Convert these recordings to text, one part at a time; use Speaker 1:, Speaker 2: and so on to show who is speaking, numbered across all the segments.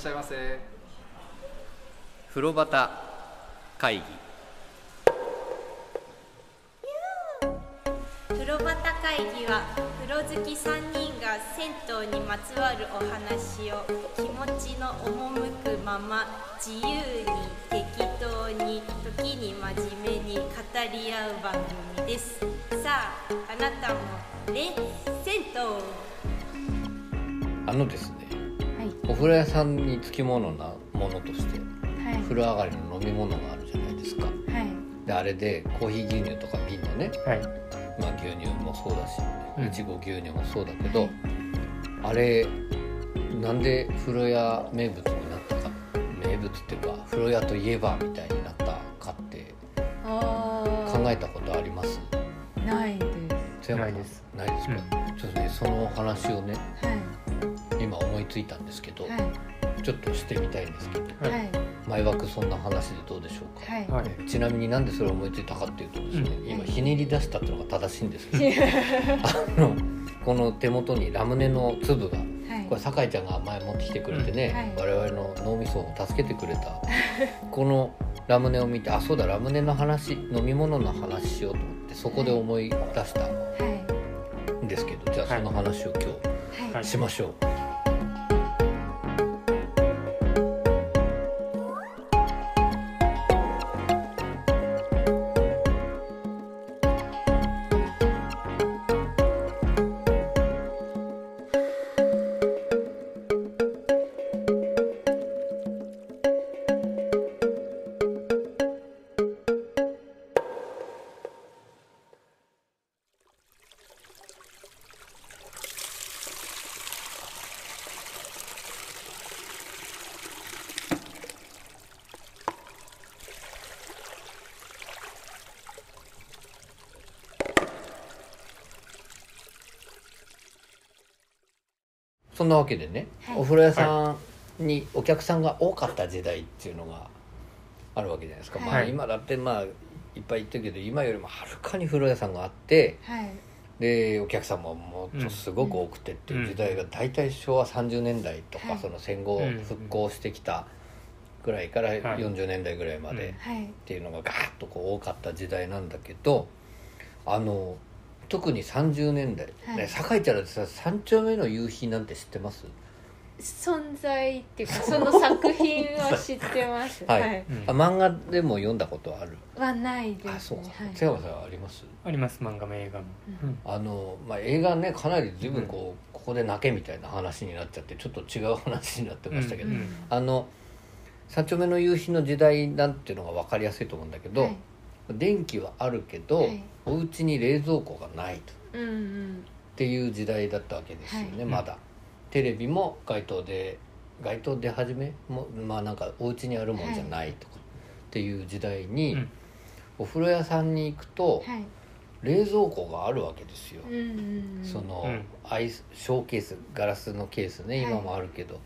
Speaker 1: しゃいませ。
Speaker 2: 風呂端会議。
Speaker 3: 風呂端会議は風呂好き3人が銭湯にまつわるお話を気持ちの赴くまま自由に適当に時に真面目に語り合う番組です。さああなたもね銭湯
Speaker 2: あのですね
Speaker 4: はい
Speaker 2: お風呂屋さんにつきものなものとして
Speaker 4: はい。
Speaker 2: 風呂上がりの飲み物があるじゃないですか。
Speaker 4: はい。
Speaker 2: であれでコーヒー牛乳とか瓶のね、
Speaker 5: はい。
Speaker 2: まあ、牛乳もそうだし
Speaker 5: うん。
Speaker 2: いちご牛乳もそうだけど、あれなんで風呂屋名物になったか名物っていうか風呂屋といえばみたいになったかって
Speaker 4: あ
Speaker 2: 考えたことあります？
Speaker 4: ーないです。
Speaker 5: ないです。
Speaker 2: ないですか、ちょっとねその話をね
Speaker 4: はい
Speaker 2: 今思いついたんですけど、
Speaker 4: はい。
Speaker 2: ちょっとしてみたいんですけど
Speaker 5: はい。
Speaker 4: はい。
Speaker 2: 前枠そんな話でどうでしょうか、
Speaker 4: はい。
Speaker 5: はい。
Speaker 2: ちなみになんでそれを思いついたかっていうとですね、
Speaker 5: う
Speaker 2: 今ひねり出したっていうのが正しいんですけどあのこの手元にラムネの粒が
Speaker 4: はい。
Speaker 2: これ酒井ちゃんが前持ってきてくれてね、
Speaker 4: うん。
Speaker 2: 我々の脳みそを助けてくれた このラムネを見てあそうだラムネの話飲み物の話しようと思ってそこで思い出した
Speaker 4: はい
Speaker 2: んですけどじゃあその話を今
Speaker 4: はい。
Speaker 5: はい。
Speaker 2: 日しましょう。そんなわけでね、
Speaker 4: はい。
Speaker 2: お風呂屋さんにお客さんが多かった時代っていうのがあるわけじゃないですか、まあ
Speaker 5: はい
Speaker 2: 今だってまあいっぱい言ってるけど今よりもはるかに風呂屋さんがあって
Speaker 4: はい。
Speaker 2: でお客さんももっとすごく多くてっていう時代が大体昭和30年代とか、
Speaker 4: はい。
Speaker 2: その戦後
Speaker 5: うん
Speaker 2: 復興してきたぐらいから
Speaker 5: はい。
Speaker 2: 40年代ぐらいま
Speaker 5: うん。
Speaker 2: で
Speaker 4: はい。
Speaker 2: っていうのがガーッとこう多かった時代なんだけどあの特に30年代、
Speaker 4: はい。
Speaker 2: ね酒井ちゃんだってさ三丁目の夕日なんて知ってます？
Speaker 4: 存在っていうかその作品は知ってます。
Speaker 2: はい。
Speaker 4: はい。
Speaker 5: うん
Speaker 2: あ漫画でも読んだことある？
Speaker 4: はないで
Speaker 2: あそう。か
Speaker 4: すねはい。
Speaker 2: 津山さんはあります？
Speaker 5: あります漫画も映画も、うん。
Speaker 2: あの、まあ、映画ねかなり随分こう、ここで泣けみたいな話になっちゃってちょっと違う話になってましたけど、
Speaker 5: うん。
Speaker 2: あの三丁目の夕日の時代なんていうのが分かりやすいと思うんだけど、
Speaker 4: はい。
Speaker 2: 電気はあるけど、
Speaker 4: はい
Speaker 2: お家に冷蔵庫がないと。
Speaker 4: うんうん
Speaker 2: っていう時代だったわけですよね、
Speaker 4: はい
Speaker 2: まだ。テレビも街頭で街頭出始めもまあなんかお家にあるもんじゃないとかっていう時代に、
Speaker 5: うん。
Speaker 2: お風呂屋さんに行くと、
Speaker 4: はい。
Speaker 2: 冷蔵庫があるわけですよ、
Speaker 4: うんうんうん。
Speaker 2: その、
Speaker 5: うん。
Speaker 2: アイスショーケースガラスのケースね
Speaker 4: はい。
Speaker 2: 今もあるけど、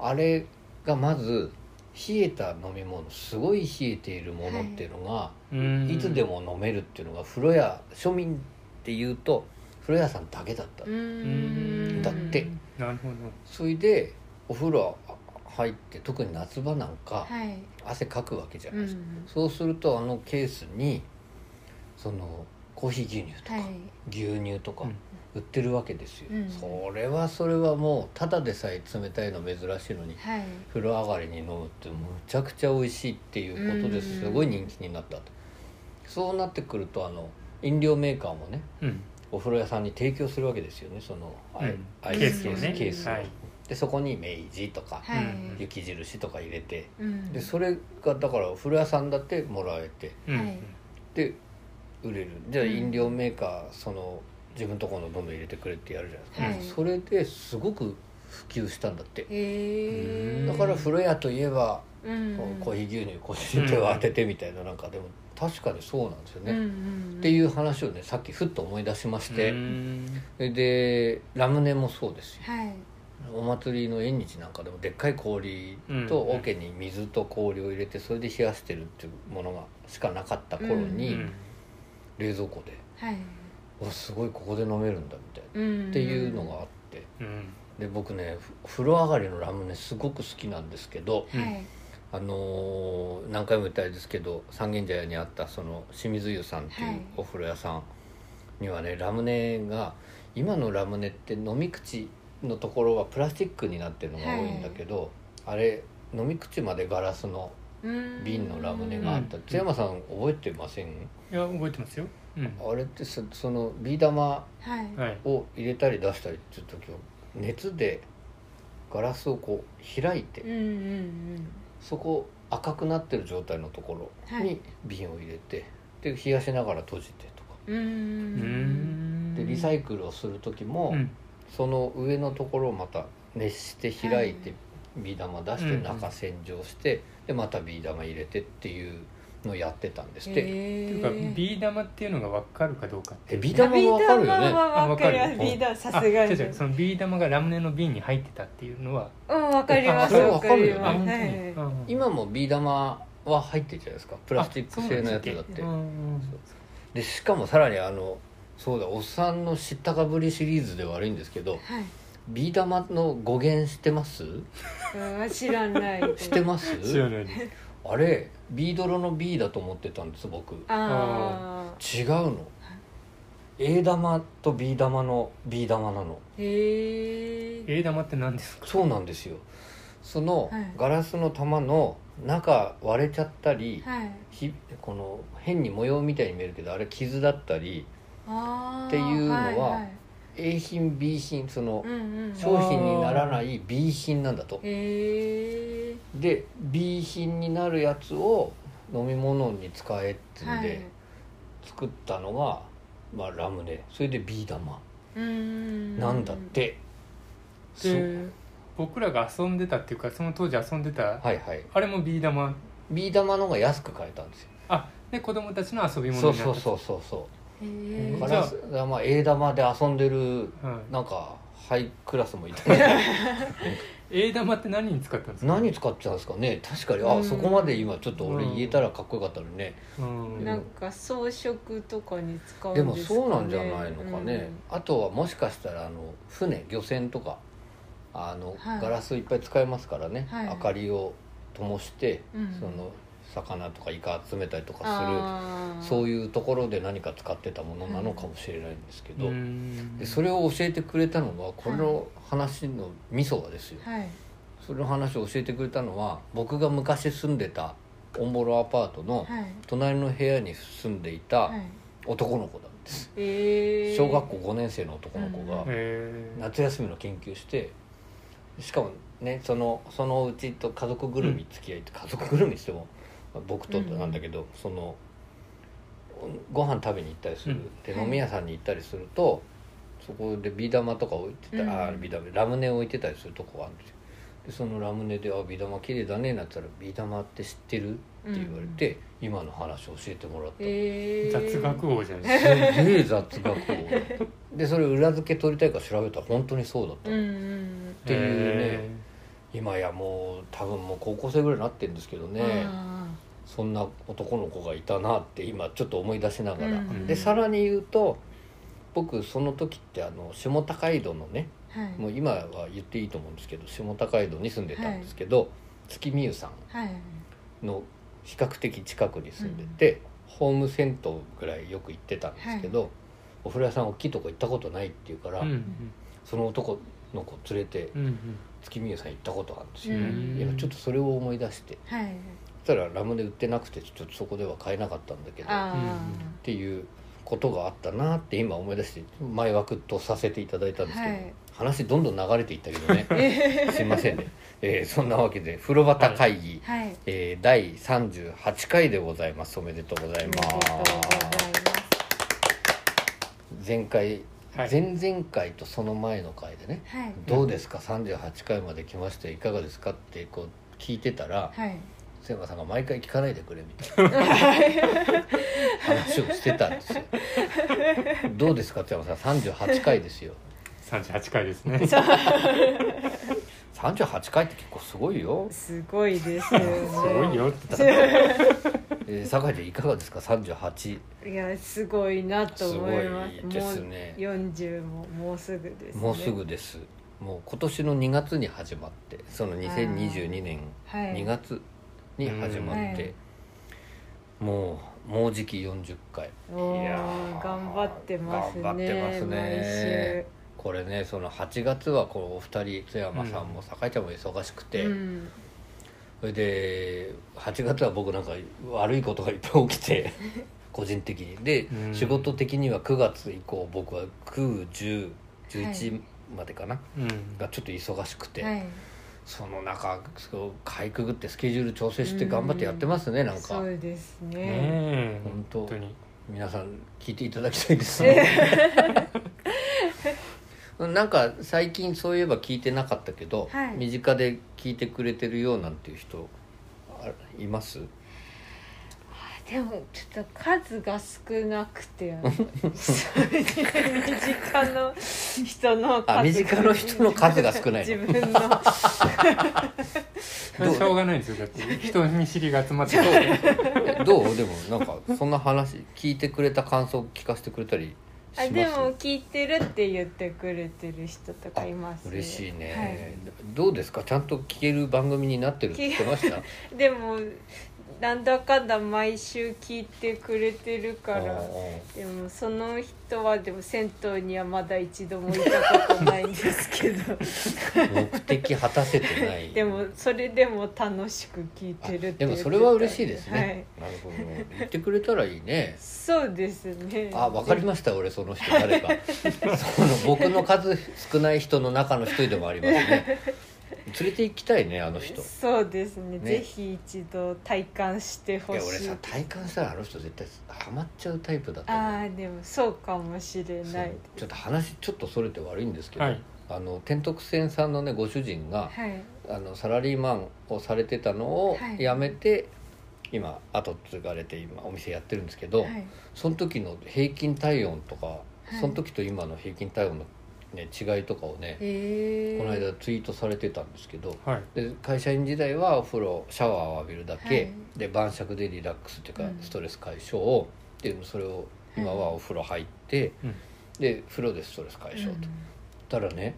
Speaker 2: あれがまず冷えた飲み物すごい冷えているものっていうのが、
Speaker 5: うん。
Speaker 2: いつでも飲めるっていうのが風呂屋庶民っていうと風呂屋さんだけだった、
Speaker 4: ん。
Speaker 2: だって。
Speaker 5: なるほど。
Speaker 2: それでお風呂入って特に夏場なんか
Speaker 4: はい。
Speaker 2: 汗かくわけじゃ
Speaker 4: う
Speaker 2: ないですか、
Speaker 4: ん。
Speaker 2: そうするとあのケースにそのコーヒー牛乳とか、
Speaker 4: はい。
Speaker 2: 牛乳とか
Speaker 5: うん
Speaker 2: 売ってるわけですよ、
Speaker 4: うん。
Speaker 2: それはそれはもうただでさえ冷たいの珍しいのに
Speaker 4: はい。
Speaker 2: 風呂上がりに飲むってむちゃくちゃ美味しいっていうことです
Speaker 4: うん。
Speaker 2: ごい人気になったと。そうなってくるとあの飲料メーカーもね
Speaker 5: うん。
Speaker 2: お風呂屋さんに提供するわけですよね。そのアイ,、
Speaker 5: うん。
Speaker 2: アイ
Speaker 5: ケー
Speaker 2: スケース
Speaker 5: スをね
Speaker 2: ケースを、
Speaker 5: はい
Speaker 2: でそこに明治とか、
Speaker 4: はい。
Speaker 5: うん
Speaker 2: 雪印とか入れて
Speaker 4: うん。
Speaker 2: でそれがだからお風呂屋さんだってもらえてで売れる。じゃあ
Speaker 4: うん。
Speaker 2: 飲料メーカーその自分のところのどんどん入れてくれってやるじゃないですか、
Speaker 4: はい。
Speaker 2: それですごく普及したんだって。だから風呂屋といえば、
Speaker 4: うん。
Speaker 2: コーヒー牛乳腰に手を当ててみたいななんかでも確かにそうなんですよね、
Speaker 4: うんう
Speaker 2: っ
Speaker 4: ん。
Speaker 2: ていう話をねさっきふっと思い出しまして、でラムネもそうですよ。
Speaker 4: はい。
Speaker 2: お祭りの縁日なんかでもでっかい氷と
Speaker 5: うん
Speaker 2: 桶に水と氷を入れてそれで冷やしてるっていうものがしかなかった頃に、
Speaker 5: うん。
Speaker 2: 冷蔵庫で
Speaker 4: はい「
Speaker 2: わすごいここで飲めるんだ」みたいな、
Speaker 4: うん。
Speaker 2: っていうのがあって。
Speaker 5: うん。
Speaker 2: で僕ねふ風呂上がりのラムネすごく好きなんですけど、
Speaker 4: はい。
Speaker 2: あのー何回も言ったあれですけど三軒茶屋にあったその清水湯さんっていう
Speaker 4: はい。
Speaker 2: お風呂屋さんにはねラムネが今のラムネって飲み口のところはプラスチックになってるのが多いんだけど、あれ飲み口までガラスの
Speaker 4: うん
Speaker 2: 瓶のラムネがあった。
Speaker 5: うん。
Speaker 2: 津山さん覚えてません？
Speaker 5: いや覚えてますよ。うん
Speaker 2: あれってそそのビー玉を入れたり出したりっていう時は熱でガラスをこう開いて
Speaker 4: うんうん
Speaker 2: そこ赤くなってる状態のところ
Speaker 4: はい。
Speaker 2: に瓶を入れて、で冷やしながら閉じてとか。でリサイクルをする時も、
Speaker 5: うん。
Speaker 2: その上のところをまた熱して開いて、ビー玉出して
Speaker 5: うん。
Speaker 2: 中洗浄して、でまたビー玉入れてっていうのをやってたんですって、
Speaker 5: っていうかビー玉っていうのが分かるかどうかって
Speaker 2: えビー玉は分かるよね。
Speaker 4: ビー玉は分かります
Speaker 5: あ
Speaker 4: ビー玉さ
Speaker 5: あ
Speaker 4: すがに。
Speaker 5: 違う違う。そのビー玉がラムネの瓶に入ってたっていうのは。
Speaker 4: うん分かります
Speaker 2: あそれは
Speaker 4: 分か
Speaker 2: るよね。
Speaker 5: あ本当に。
Speaker 4: ますはい
Speaker 5: うん。
Speaker 2: 今もビー玉は入ってるじゃないですか。プラスチック製のやつだって。
Speaker 5: で
Speaker 2: しかもさらにあのそうだおっさんの知ったかぶりシリーズで悪いんですけど
Speaker 4: はい。
Speaker 2: ビー玉の語源知ってます？
Speaker 4: うん知らない。
Speaker 2: 知ってます？
Speaker 5: 知らないです。
Speaker 2: あれビードロの B だと思ってたんです僕。
Speaker 4: あ
Speaker 2: 違うの。A 玉と B 玉の B 玉なの。
Speaker 4: ー。へえ
Speaker 5: A 玉って何ですか？
Speaker 2: そうなんですよ。その
Speaker 4: はい。
Speaker 2: ガラスの玉の中割れちゃったり、
Speaker 4: はい。
Speaker 2: ひこの変に模様みたいに見えるけどあれ傷だったり
Speaker 4: あー。
Speaker 2: っていうのはい
Speaker 4: い
Speaker 2: A 品 B 品その商品にならない B 品なんだと。
Speaker 4: へえ
Speaker 2: で B 品になるやつを飲み物に使えってん
Speaker 4: はい。
Speaker 2: で作ったのが、まあ、ラムネ。それで B 玉。
Speaker 4: うん
Speaker 2: なんだって、そう。
Speaker 5: で僕らが遊んでたっていうかその当時遊んでた
Speaker 2: はいはい。
Speaker 5: あれもビー玉。
Speaker 2: B 玉の方が安く買えたんですよ。
Speaker 5: あで子供たちの遊び物
Speaker 2: そう
Speaker 5: になった
Speaker 2: そうそうそうそ
Speaker 4: へ
Speaker 2: う
Speaker 4: え
Speaker 5: じゃあ
Speaker 2: ガラスまあ A 玉で遊んでる
Speaker 5: はい。
Speaker 2: なんかハイクラスもいたね
Speaker 5: A 玉って何に使ったんですか？
Speaker 2: 何使ってたんですかね。確かにあ
Speaker 4: うん。
Speaker 2: そこまで今ちょっと俺
Speaker 5: うん。
Speaker 2: 言えたらかっこよかったのにね。
Speaker 5: うん。
Speaker 4: なんか装飾とかに使うん
Speaker 2: でもそうなんじゃないのかね、あとはもしかしたらあの船漁船とかあの、
Speaker 4: はい。
Speaker 2: ガラスいっぱい使えますからね、
Speaker 4: はい。
Speaker 2: 明かりを灯して、
Speaker 4: うん。
Speaker 2: その魚とかイカ集めたりとかするそういうところで何か使ってたものなのかもしれないんですけど、
Speaker 5: うん。
Speaker 2: でそれを教えてくれたのはこの話のミソがですよ、
Speaker 4: はい。
Speaker 2: それの話を教えてくれたのは僕が昔住んでたオンボロアパートの
Speaker 4: はい。
Speaker 2: 隣の部屋に住んでいた
Speaker 4: はい。
Speaker 2: 男の子なんです、
Speaker 4: えー。
Speaker 2: 小学校5年生の男の子が夏休みの研究してしかもねそのそのうちと家族ぐるみ付き合いって、家族ぐるみしてもまあ僕となんだけど、そのご飯食べに行ったりする、
Speaker 5: うん。
Speaker 2: で
Speaker 4: はい。
Speaker 2: 飲み屋さんに行ったりするとそこでビー玉とか置いてた、
Speaker 4: うん。
Speaker 2: あビー玉ラムネ置いてたりするとこがあるんですよ。でそのラムネで「あビー玉綺麗だね」なったら「ビー玉って知ってる?」って言われて、今の話を教えてもらった、
Speaker 4: えー、
Speaker 5: 雑学王じゃないですか。
Speaker 2: すげえ雑学を でそれ裏付け取りたいから調べたら本当にそうだった、
Speaker 4: うんうん
Speaker 2: っていうね。
Speaker 5: へ
Speaker 2: 今やもう多分もう高校生ぐらいになってるんですけどね。
Speaker 4: あ
Speaker 2: そんな男の子がいたなって今ちょっと思い出しながら、
Speaker 4: うん。
Speaker 2: でさらに言うと僕その時ってあの下高井戸のね
Speaker 4: ーはい。
Speaker 2: もう今は言っていいと思うんですけど下高井戸に住んでたんですけど、月見湯さ
Speaker 4: はい。
Speaker 2: んの比較的近くに住んでて、ホーム銭湯ぐらいよく行ってたんですけど、お風呂屋さん大きいとこ行ったことないって言うから、
Speaker 5: うん。
Speaker 2: その男の子連れて
Speaker 5: うんうん。
Speaker 2: 月見湯さん行ったことがあるんですよ、
Speaker 4: うん。
Speaker 2: いやちょっとそれを思い出して。
Speaker 4: はい。
Speaker 2: そしたらラムネ売ってなくてちょっとそこでは買えなかったんだけどっ
Speaker 4: あ
Speaker 2: ていうことがあったなって今思い出して前枠とさせていただいたんですけど、
Speaker 4: はい。
Speaker 2: 話どんどん流れていったけどね。すいませんね、えーそんなわけで風呂端会議、
Speaker 4: あはい。
Speaker 2: えー第38回でございます。おめでとうございます。前回、
Speaker 5: はい。
Speaker 2: 前々回とその前の回でね
Speaker 4: はい。
Speaker 2: どうですか？38回まで来ましていかがですか？ってこう聞いてたら
Speaker 4: はい
Speaker 2: 瀬山さんが毎回聞かないでくれみたいな話をしてたんですよ。どうですか瀬山さん。38回ですよ。
Speaker 5: 38回ですね。
Speaker 2: 38回って結構すごいよ、
Speaker 4: すごいですよね。
Speaker 5: すごいよって
Speaker 2: えー、酒井ちゃんいかがですか？38
Speaker 4: いやすごいなと思います。
Speaker 2: すごいですね。
Speaker 4: もう40ももうすぐですね。
Speaker 2: もうすぐです。もう今年の2月に始まってその2022年
Speaker 4: はい。
Speaker 2: 2月に始まって、
Speaker 4: はい
Speaker 2: もうもうじき40回い。やー
Speaker 4: 頑張ってますね。
Speaker 2: 頑張ってますね。これねその8月はこうお二人津山さんも酒井ちゃんも忙しくて、それで8月は僕なんか悪いことがいっぱい起きて 個人的に。で、
Speaker 5: うん。
Speaker 2: 仕事的には9月以降僕は91011までかな、
Speaker 5: うん。
Speaker 2: がちょっと忙しくて、
Speaker 4: はい
Speaker 2: その中そうかいくぐってスケジュール調整して頑張ってやってますね、なんか。
Speaker 4: そうですね。
Speaker 5: ねえ。
Speaker 2: 本当
Speaker 5: 本当に。
Speaker 2: 皆さん聞いていただきたいです。なんか最近そういえば聞いてなかったけど、
Speaker 4: はい。
Speaker 2: 身近で聞いてくれてるよなんていう人あいます？
Speaker 4: でもちょっと数が少なくて そういう身近の人の数
Speaker 2: あ身近の人の数が少ないの。
Speaker 4: 自分の。
Speaker 5: しょうがないですよ。だって人見知りが集まって。る
Speaker 2: どう？でもなんかそんな話聞いてくれた感想聞かせてくれたりします？
Speaker 4: あでも聞いてるって言ってくれてる人とかいます。
Speaker 2: 嬉しいね、
Speaker 4: はい。
Speaker 2: どうですか？ちゃんと聞ける番組になってるって言ってました？
Speaker 4: でもなんだかんだ毎週聞いてくれてるからでもその人はでも銭湯にはまだ一度も行ったことないんですけど。
Speaker 2: 目的果たせてない。
Speaker 4: でもそれでも楽しく聞いてる
Speaker 2: で。もそれは嬉しいですね、
Speaker 4: はい。
Speaker 2: なるほど言ってくれたらいいね。
Speaker 4: そうですね。
Speaker 2: あ分かりました俺その人誰か。その僕の数少ない人の中の一人でもありますね連れて行きたいねあの人。い
Speaker 4: そうですね。
Speaker 2: ね。
Speaker 4: ぜひ一度体感してほ
Speaker 2: や
Speaker 4: しい。
Speaker 2: 俺さ体感したらあの人絶対ハマっちゃうタイプだと
Speaker 4: あ
Speaker 2: 思う。
Speaker 4: あでもそうかもしれない。
Speaker 2: ちょっと話ちょっとそれて悪いんですけど、
Speaker 5: はい。
Speaker 2: あの天徳線さんのねご主人が
Speaker 4: はい。
Speaker 2: あのサラリーマンをされてたのを
Speaker 4: はい。
Speaker 2: 辞めて、今後継がれて今お店やってるんですけど、
Speaker 4: はい。
Speaker 2: その時の平均体温とか、
Speaker 4: い。
Speaker 2: その時と今の平均体温の、ね、違いとかをね、この間ツイートされてたんですけど
Speaker 5: はい。
Speaker 2: で会社員時代はお風呂シャワーを浴びるだけ、
Speaker 4: はい。
Speaker 2: で晩酌でリラックスっていうか、
Speaker 4: うん。
Speaker 2: ストレス解消をでそれを今はお風呂入って、
Speaker 5: うん。
Speaker 2: で風呂でストレス解消と、たらね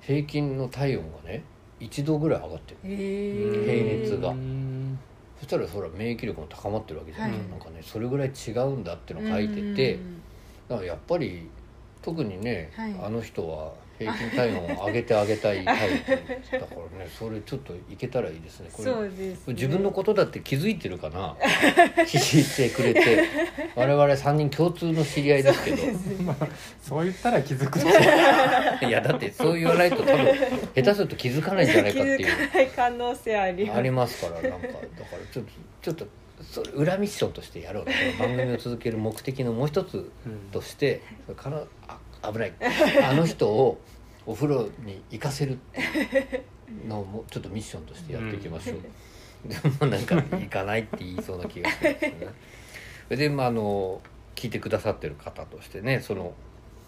Speaker 2: 平均の体温がね1度ぐらい上がってる。平熱が。
Speaker 5: うん。
Speaker 2: そしたらそら免疫力も高まってるわけじゃないですか、
Speaker 4: はい。
Speaker 2: なんかねそれぐらい違うんだっていうのを書いてて、だからやっぱり特にね、
Speaker 4: はい。
Speaker 2: あの人は平均体温を上げてあげたいタイプだからね それちょっといけたらいいですね。これ
Speaker 4: そうですね。
Speaker 2: 自分のことだって気づいてるかな聞いてくれて。我々3人共通の知り合いですけど。
Speaker 5: そう言ったら気づく
Speaker 2: いやだってそう言わないと多分下手すると気づかないんじゃないかっていう。
Speaker 4: 気づかない可能性あります。
Speaker 2: ありますからなんかだからちょっとちょっとそれ裏ミッションとしてやろう。とこの番組を続ける目的のもう一つ
Speaker 5: うん。
Speaker 2: としてそれからあ危ない。あの人をお風呂に行かせる。のをもちょっとミッションとしてやっていきましょう、でもなんか行かないって言いそうな気がするんですよね。でまああの聞いてくださってる方としてねその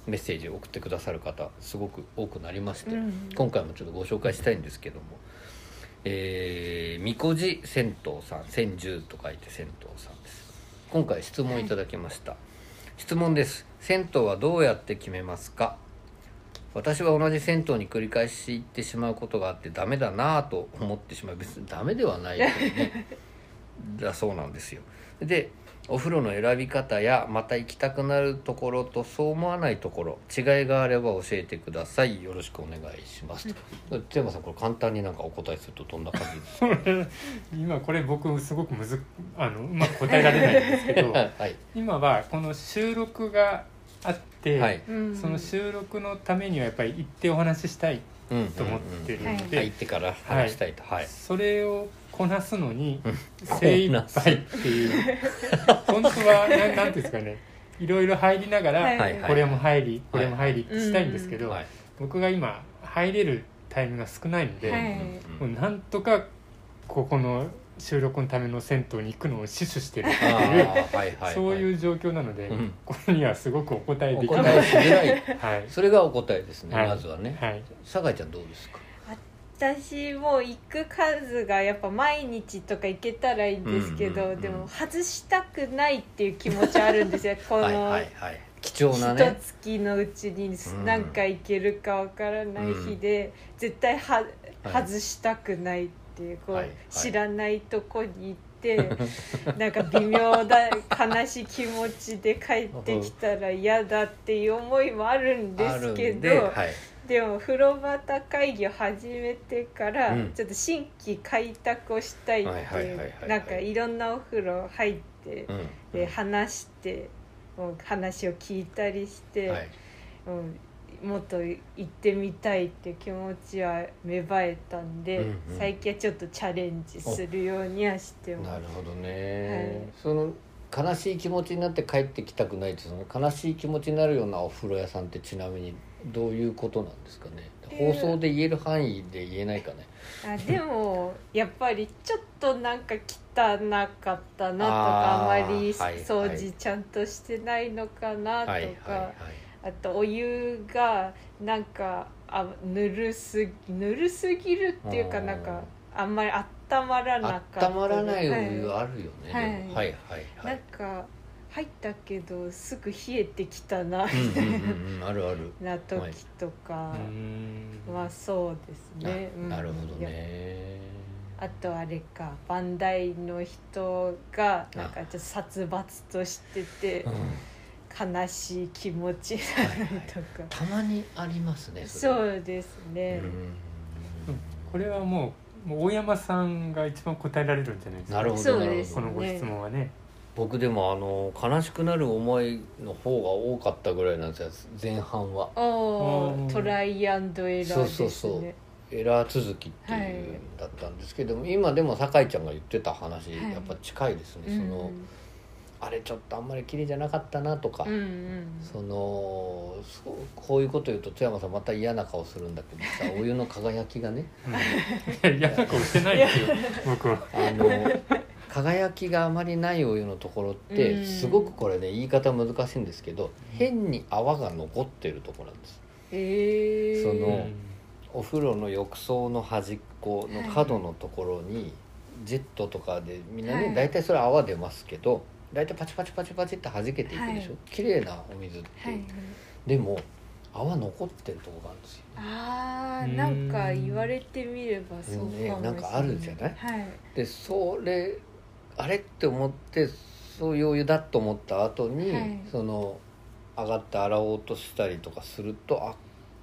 Speaker 2: メッセージを送ってくださる方すごく多くなりまして、
Speaker 4: うん。
Speaker 2: 今回もちょっとご紹介したいんですけどもえー、みこじ銭湯さん千住と書いて銭湯さんです。今回質問いただきました、質問です。銭湯はどうやって決めますか？私は同じ銭湯に繰り返し行ってしまうことがあってダメだなぁと思ってしまう。別にダメではないけどね。だそうなんですよ。でお風呂の選び方やまた行きたくなるところとそう思わないところ違いがあれば教えてください。よろしくお願いします。と。津山さんこれ簡単になんかお答えするとどんな感じですか？
Speaker 5: 今これ僕すごくむずあのうまく答えられないんですけど
Speaker 2: はい。
Speaker 5: 今はこの収録があって、
Speaker 2: はい。
Speaker 4: うん。
Speaker 5: その収録のためにはやっぱり行ってお話ししたい
Speaker 2: うん
Speaker 5: と思ってる
Speaker 4: うんうん
Speaker 5: ので、
Speaker 2: 入ってから話したいと。はい、
Speaker 5: それをこなすのに
Speaker 2: うん。
Speaker 5: 精一杯っていう。本当はななんていうんですかね。いろいろ入りながら、
Speaker 4: はい。
Speaker 2: はい
Speaker 5: これも入りこれも入りってしたいんですけど、
Speaker 2: はい。
Speaker 5: 僕が今入れるタイムが少ないので、
Speaker 4: はい。
Speaker 5: もうなんとかここの収録のための銭湯に行くのを死守してるって
Speaker 2: あ
Speaker 5: いう、
Speaker 2: ーはいはい
Speaker 5: そういう
Speaker 2: う
Speaker 5: 状況なので、
Speaker 2: うん。
Speaker 5: これにはすごくお答え
Speaker 2: お
Speaker 5: できない。
Speaker 2: 答えしづらい。
Speaker 5: はい。
Speaker 2: それがお答えですね、
Speaker 5: はい。
Speaker 2: まずはね。
Speaker 5: はい。
Speaker 2: 酒井ちゃんどうですか？
Speaker 4: 私も行く数がやっぱ毎日とか行けたらいいんですけど、
Speaker 2: うんうんうん
Speaker 4: でも外したくないっていう気持ちあるんですよ。この、
Speaker 2: はいはいはい。貴重な
Speaker 4: 一
Speaker 2: ね
Speaker 4: 月のうちに
Speaker 2: うん
Speaker 4: 何回行けるかわからない日で、絶対は
Speaker 2: はい。
Speaker 4: 外したくないっていうこう、
Speaker 2: はいはい。
Speaker 4: 知らないとこに行って なんか微妙だ悲しい気持ちで帰ってきたら嫌だっていう思いもあるんですけど
Speaker 2: はい、
Speaker 4: でも風呂端会議を始めてから、
Speaker 2: うん。
Speaker 4: ちょっと新規開拓をしたいって
Speaker 2: はいはいはい
Speaker 4: いう
Speaker 2: はいはい。
Speaker 4: なんかいろんなお風呂入って、
Speaker 2: うん。
Speaker 4: で話してもう話を聞いたりして、
Speaker 2: はい。
Speaker 4: うん、もっと行ってみたいって気持ちは芽生えたんで、
Speaker 2: うんうん。
Speaker 4: 最近はちょっとチャレンジするようにはしてます。
Speaker 2: なる。ほどね、
Speaker 4: はい。
Speaker 2: その悲しい気持ちになって帰ってきたくないってその悲しい気持ちになるようなお風呂屋さんってちなみにどういうことなんですかね？
Speaker 4: えー
Speaker 2: 放送で言える範囲で言えないかね
Speaker 4: あでもやっぱりちょっとなんか汚かったなとか
Speaker 2: あ
Speaker 4: まり
Speaker 2: はい
Speaker 4: 掃除ちゃんとしてないのかなとか、
Speaker 2: はいはいはい
Speaker 4: あとお湯がなんかあぬるすぎぬるすぎるっていうかなんかあんまり温まらなかった
Speaker 2: 温まらないお湯
Speaker 4: は
Speaker 2: あるよね、
Speaker 4: はい。
Speaker 2: はいはいは
Speaker 4: なん
Speaker 2: い
Speaker 4: か入ったけどすぐ冷えてきたな
Speaker 2: うんうんうんうんあるある。
Speaker 4: な時とか、
Speaker 5: うん。
Speaker 4: まあそうですね、
Speaker 2: あ
Speaker 4: うん。
Speaker 2: なるほどね。
Speaker 4: あとあれかバンダイの人がなんかちょっと殺伐としてて
Speaker 2: うん。
Speaker 4: 悲しい気持ちになるとか、
Speaker 2: たまにありますねれ。
Speaker 4: そうですね、
Speaker 2: うん。
Speaker 5: これはもうもう大山さんが一番答えられるんじゃないですか？
Speaker 2: なるほど
Speaker 4: そうです
Speaker 5: このご質問はね。
Speaker 2: 僕でもあの悲しくなる思いの方が多かったぐらいなんですよ前半は。
Speaker 4: トライアンドエラーですね。
Speaker 2: そうそうそう。エラー続きって
Speaker 4: はい
Speaker 2: いうだったんですけども、今でも酒井ちゃんが言ってた話、
Speaker 4: はい。
Speaker 2: やっぱ近いですね、そのあれちょっとあんまり綺麗じゃなかったなとか、
Speaker 4: うんうん
Speaker 2: そのそうこういうこと言うと津山さんまた嫌な顔するんだけどさ お湯の輝きがね。
Speaker 5: 嫌な顔してないですよ僕は。
Speaker 2: あの輝きがあまりないお湯のところって
Speaker 4: うん。
Speaker 2: すごくこれね言い方難しいんですけど変に泡が残ってるところなんです。
Speaker 4: へえ
Speaker 2: その
Speaker 5: うん。
Speaker 2: お風呂の浴槽の端っこの角のところにジェットとかでみんなね、
Speaker 4: はい。
Speaker 2: 大体それ泡出ますけど大体パチパチパチパチって弾けていくでしょ、
Speaker 4: はい。
Speaker 2: 綺麗なお水って、
Speaker 4: はい
Speaker 2: でも泡残ってるとこがあるんですよ。
Speaker 4: あー
Speaker 5: うん
Speaker 4: なんか言われてみればそうかもしれない、
Speaker 2: ねなんかあるじゃない？
Speaker 4: はい。
Speaker 2: でそれあれって思ってそういうお湯だと思った後に、
Speaker 4: はい。
Speaker 2: その上がって洗おうとしたりとかするとあ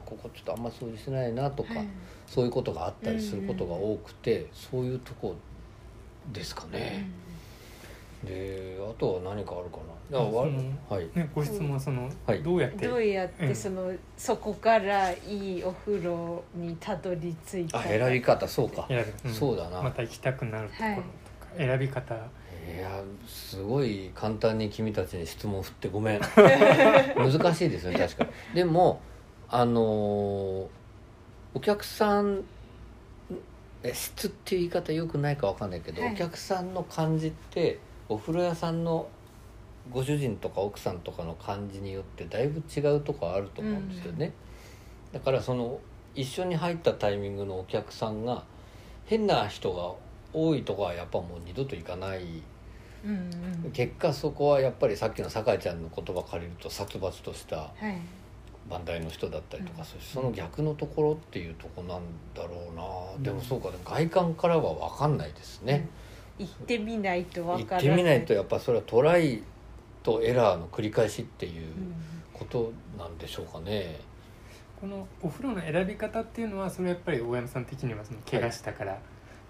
Speaker 2: ここちょっとあんま掃除してないなとか、
Speaker 4: はい。
Speaker 2: そういうことがあったりすることが多くて、そういうとこですかね、であとは何かあるかな？だからはい。
Speaker 5: ねご質問はその
Speaker 2: はい。
Speaker 5: どうやって？
Speaker 4: どうやっ
Speaker 5: うん。
Speaker 4: てその、そこからいいお風呂にたどり着いた
Speaker 2: あ選び方そうか。
Speaker 5: 選
Speaker 2: そうだな。
Speaker 5: また行きたくなるところとか、選び方。
Speaker 2: いやすごい簡単に君たちに質問振ってごめん。難しいですね確かに。でもあのーお客さんえ質っていう言い方よくないかわかんないけど、
Speaker 4: はい。
Speaker 2: お客さんの感じってお風呂屋さんのご主人とか奥さんとかの感じによってだいぶ違うとこあると思うんですよね、だからその一緒に入ったタイミングのお客さんが変な人が多いとこはやっぱもう二度と行かない。
Speaker 4: うんうん。
Speaker 2: 結果そこはやっぱりさっきの酒井ちゃんの言葉借りると殺伐とした
Speaker 4: はい。
Speaker 2: バンダイの人だったりとか、
Speaker 4: うん。
Speaker 2: その逆のところっていうとこなんだろうな、
Speaker 5: うん。
Speaker 2: でもそうか外観からは分かんないですね、
Speaker 4: 行ってみないとわ
Speaker 2: 行
Speaker 4: から
Speaker 2: ってみないとやっぱそれはトライとエラーの繰り返しっていう
Speaker 4: うん
Speaker 2: ことなんでしょうかね、
Speaker 5: このお風呂の選び方っていうのはそれはやっぱり大山さん的にはその怪我したから、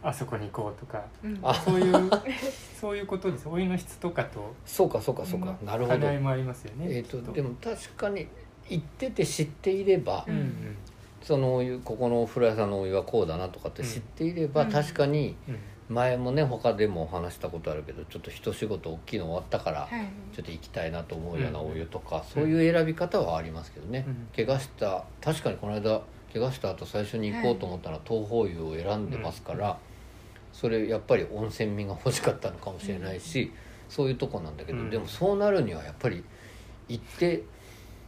Speaker 5: あそこに行こうとか
Speaker 4: うん。
Speaker 2: あ
Speaker 5: そういう そういうことです。お湯の質とかと
Speaker 2: そうかそうかそうか、なるほど。
Speaker 5: 課題もありますよね
Speaker 2: えー、
Speaker 5: きっ
Speaker 2: と。でも確かに行ってて知っていれば、
Speaker 5: うんうん。
Speaker 2: そのお湯ここのお風呂屋さんのお湯はこうだなとかって知っていれば、
Speaker 4: うん。
Speaker 2: 確かに
Speaker 5: うん
Speaker 2: 前もね他でも話したことあるけどちょっと一仕事大きいの終わったから、
Speaker 4: はい。
Speaker 2: ちょっと行きたいなと思うような
Speaker 5: うん
Speaker 2: お湯とか、そういう選び方はありますけどね、
Speaker 5: うん。
Speaker 2: 怪我した確かにこの間怪我した後最初に行こうと思ったら東方湯を選んでますから、それやっぱり温泉味が欲しかったのかもしれないし、そういうとこなんだけど、
Speaker 5: うん。
Speaker 2: でもそうなるにはやっぱり行って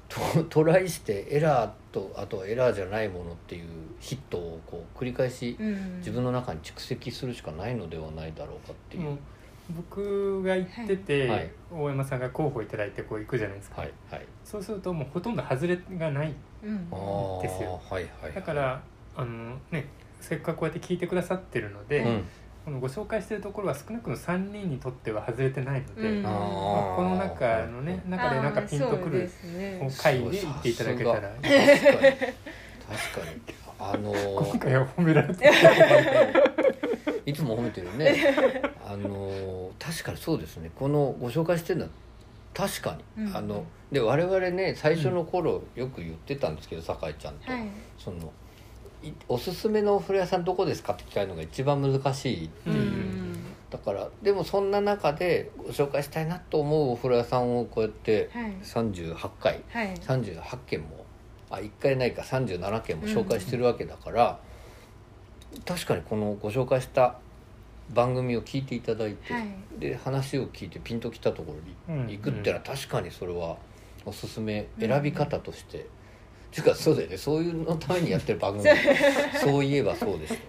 Speaker 2: トトライしてエラーとあとはエラーじゃないものっていうヒットをこう繰り返し
Speaker 4: うん
Speaker 2: 自分の中に蓄積するしかないのではないだろうかっていう。
Speaker 5: もう僕が行ってて、
Speaker 2: はい。
Speaker 5: 大山さんが候補いただいてこう行くじゃないですか、
Speaker 2: はいはい。
Speaker 5: そうするともうほとんど外れがないですよ。
Speaker 2: はいはい。
Speaker 5: だからあのねせっかくこうやって聞いてくださってるので、
Speaker 2: うん
Speaker 5: このご紹介してるところは少なくとも3人にとっては外れてないので、
Speaker 4: うん。
Speaker 5: ま
Speaker 2: あ
Speaker 5: あ、この中のね中でなんかピンとくる回で行っていただけたら。
Speaker 2: 確かに。確かに。あの
Speaker 5: 今
Speaker 2: ー
Speaker 5: 回は褒められて
Speaker 2: いつも褒めてるね。あのー確かにそうですね。このご紹介してるのは確かに、
Speaker 4: うん。
Speaker 2: あので我々ね最初の頃よく言ってたんですけど酒井ちゃんと、
Speaker 4: はい。
Speaker 2: そのいおすすめのお風呂屋さんどこですかって聞かれるのが一番難しいって
Speaker 4: う
Speaker 2: いう、
Speaker 4: ん。
Speaker 2: だからでもそんな中でご紹介したいなと思うお風呂屋さんをこうやって
Speaker 4: はい。
Speaker 2: 38回
Speaker 4: はい。
Speaker 2: 38件もあ1回ないか37件も紹介してるわけだから、確かにこのご紹介した番組を聞いていただいて、
Speaker 4: はい。
Speaker 2: で話を聞いてピンときたところに行くってのは確かにそれはおすすめ選び方として、ていうかそうだよね。そういうのためにやってる番組。そう。いえばそうですよ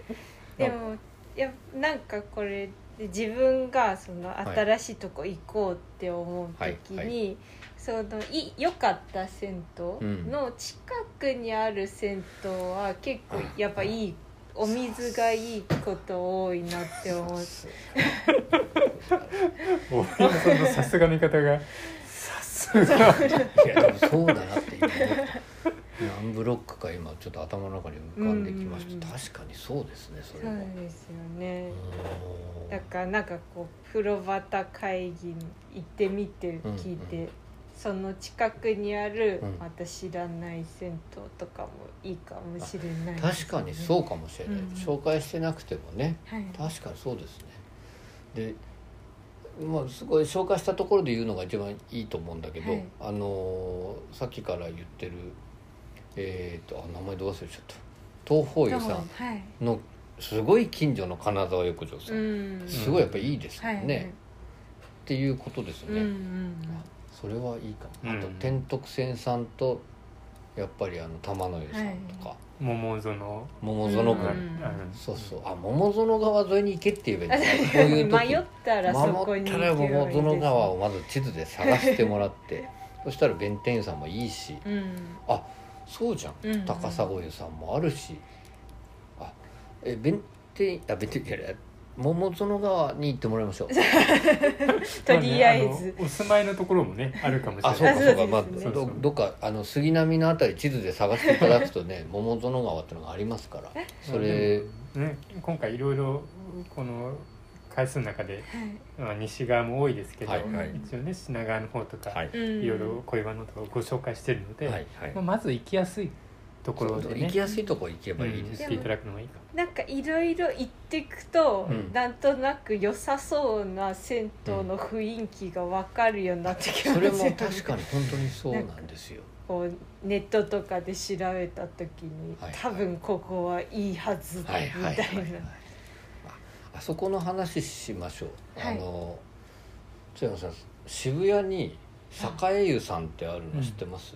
Speaker 4: でもいやなんかこれ自分がその新しいとこ行こうって思う時に、
Speaker 2: はいは
Speaker 4: そのい良かった銭湯の近くにある銭湯は結構やっぱいいお水がいいこと多いなって思う
Speaker 5: 大山さん のさすがの言い方がさすが。
Speaker 2: いやでもそうだなって今思った何ブロックか今ちょっと頭の中に浮かんできました、
Speaker 4: うん
Speaker 2: 確かにそうですねそれ
Speaker 4: そう
Speaker 2: は
Speaker 4: ですよね。
Speaker 2: うん。
Speaker 4: だからなんかこう風呂端会議に行ってみて
Speaker 2: うん
Speaker 4: 聞いて、その近くにある、
Speaker 2: うん。
Speaker 4: また知らない銭湯とかもいいかもしれないね、
Speaker 2: 確かにそうかもしれない、
Speaker 4: うん。
Speaker 2: 紹介してなくてもね。
Speaker 4: はい。
Speaker 2: 確かにそうですね。でまあすごい紹介したところで言うのが一番いいと思うんだけど、
Speaker 4: はい。
Speaker 2: あのーさっきから言ってるえっ、とあ名前どう忘れちゃった。東宝湯さん
Speaker 4: はい。
Speaker 2: のすごい近所の金沢浴場さん、
Speaker 4: うん。
Speaker 2: すごいやっぱいいですよ
Speaker 4: はい。
Speaker 2: ね、っていうことですね、
Speaker 4: うんうん
Speaker 2: あそれはいいかも、あと
Speaker 5: うん
Speaker 2: 天徳線さんとやっぱりあの玉の湯さんとか、
Speaker 5: 桃園。
Speaker 2: 桃園
Speaker 4: うん
Speaker 2: 川、
Speaker 5: うん。
Speaker 2: そうそう。あ桃園川沿いに行けって言えばいい こういう時。
Speaker 4: 迷ったらそこに
Speaker 2: 迷ったら
Speaker 4: 行けばいいです
Speaker 2: 桃園川をまず地図で探してもらって。そしたら弁天湯さんもいいし。
Speaker 4: うん。
Speaker 2: あそうじゃん、
Speaker 4: うんうん。
Speaker 2: 高砂湯さんもあるし。あえ弁天あ弁天いやいや桃園川に行ってもらいましょう。
Speaker 4: とりあえず、
Speaker 5: まねのお住まいのところもねあるかもしれない。
Speaker 2: あそうかそうか、まあどどっかあの杉並のあたり地図で探していただくとね 桃園川っていうのがありますから。それ
Speaker 5: ね今回いろいろこの回数の中で、まあ、西側も多いですけど、
Speaker 2: はいはい。
Speaker 5: 一応ね品川の方とか、
Speaker 2: はい。
Speaker 5: い、
Speaker 4: うん。
Speaker 5: ろいろ小岩のとかご紹介してるので、
Speaker 2: はいはい。
Speaker 5: まあ、まず行きやすいところでね
Speaker 2: 行きやすいとこ行けばいいです
Speaker 5: うん行っていただくのがいいかも。
Speaker 4: なんかいろいろ行ってくと、
Speaker 2: うん。
Speaker 4: なんとなく良さそうな銭湯の雰囲気が分かるようになってきます
Speaker 2: それも
Speaker 4: よね
Speaker 2: 確かに本当にそうなんですよ。
Speaker 4: こうネットとかで調べた時に、
Speaker 2: はいはい。
Speaker 4: 多分ここはいいはずだ
Speaker 2: はい
Speaker 4: み
Speaker 2: はいはいはい
Speaker 4: たい。な
Speaker 2: ああそこの話しましょう、
Speaker 4: はい。
Speaker 2: あの津山さん渋谷に栄湯さんってあるの知ってます、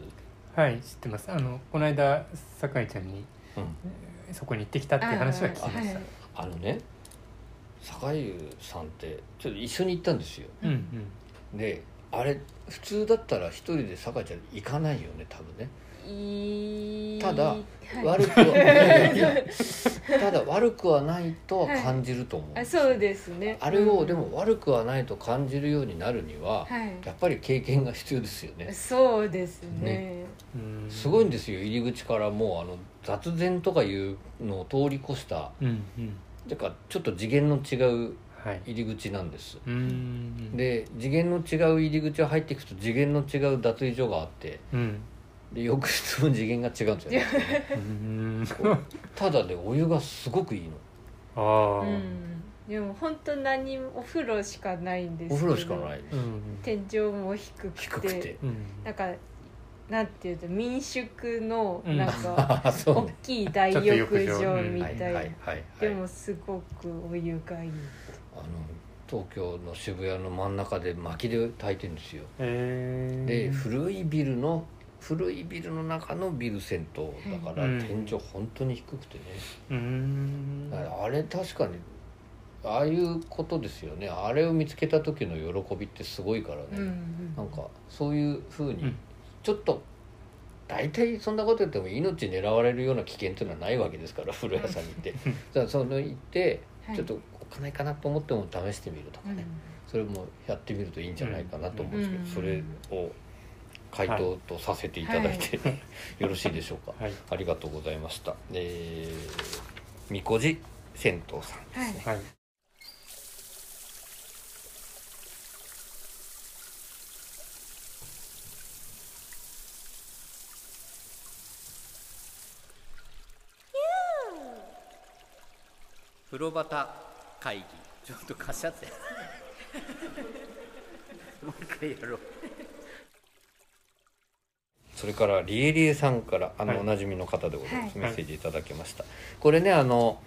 Speaker 5: はい知ってます。あのこの間酒井ちゃんに
Speaker 2: うん。
Speaker 5: そこに行ってきたっていう話は聞きました。
Speaker 4: はい。
Speaker 2: あのね栄湯さんってちょっと一緒に行ったんですよ。
Speaker 5: うんうん。
Speaker 2: であれ普通だったら一人で酒井ちゃん行かないよね多分ねただ、
Speaker 4: はい。
Speaker 2: 悪くはただ悪くはないと感じると思うん
Speaker 4: あ
Speaker 2: ですよ。
Speaker 4: そうですね。
Speaker 2: あれを
Speaker 4: うん。
Speaker 2: でも悪くはないと感じるようになるには、
Speaker 4: はい。
Speaker 2: やっぱり経験が必要ですよね。
Speaker 4: そうですね。
Speaker 2: ね。
Speaker 5: うん。
Speaker 2: すごいんですよ。入り口からもうあの雑然とかいうのを通り越した
Speaker 5: うんうん。
Speaker 2: てかちょっと次元の違う
Speaker 5: はい。
Speaker 2: 入り口なんです。
Speaker 5: うん。
Speaker 2: で次元の違う入り口を入っていくと次元の違う脱衣所があって
Speaker 5: うん
Speaker 2: で浴室も次元が違うんですよね。ただでお湯がすごくいいの
Speaker 5: ああ
Speaker 4: でも本当何お風呂しかないん。です
Speaker 2: お風呂しかない
Speaker 5: うん。
Speaker 4: 天井も低くて
Speaker 2: 低くて
Speaker 5: うん。
Speaker 4: なん。かなん。ていうと民宿のなん。か大きい大浴場みた
Speaker 2: いいはいはい
Speaker 4: でもすごくお湯がいい
Speaker 2: あの東京の渋谷の真ん。中で薪で炊いてるん。ですよ
Speaker 5: えー
Speaker 2: で古いビルの古いビルの中のビル銭湯だから
Speaker 5: うん。
Speaker 2: 天井本当に低くてね、あれ確かにああいうことですよね。あれを見つけた時の喜びってすごいからね、
Speaker 4: うん
Speaker 2: なんかそういうふうに
Speaker 5: うん。
Speaker 2: ちょっと大体そんなこと言っても命狙われるような危険っていうのはないわけですから風呂屋さんに行って。
Speaker 5: うん。
Speaker 2: だからその行って
Speaker 4: はい。
Speaker 2: ちょっとお金かなと思っても試してみるとかね、それもやってみるといいんじゃないかなと思うんですけど、
Speaker 4: うん。
Speaker 2: それを回答とさせていただいて、よろしいでしょうか、
Speaker 5: はい。
Speaker 2: ありがとうございました。えー、みこじ銭湯さん
Speaker 4: はい
Speaker 5: はい。
Speaker 2: 風呂端会議。ちょっと貸しちゃって。もう一回やろうそれからリエリエさんからあの、
Speaker 5: はい。
Speaker 2: おなじみの方でございます、
Speaker 5: はい。
Speaker 2: メッセージいただきました、これねあの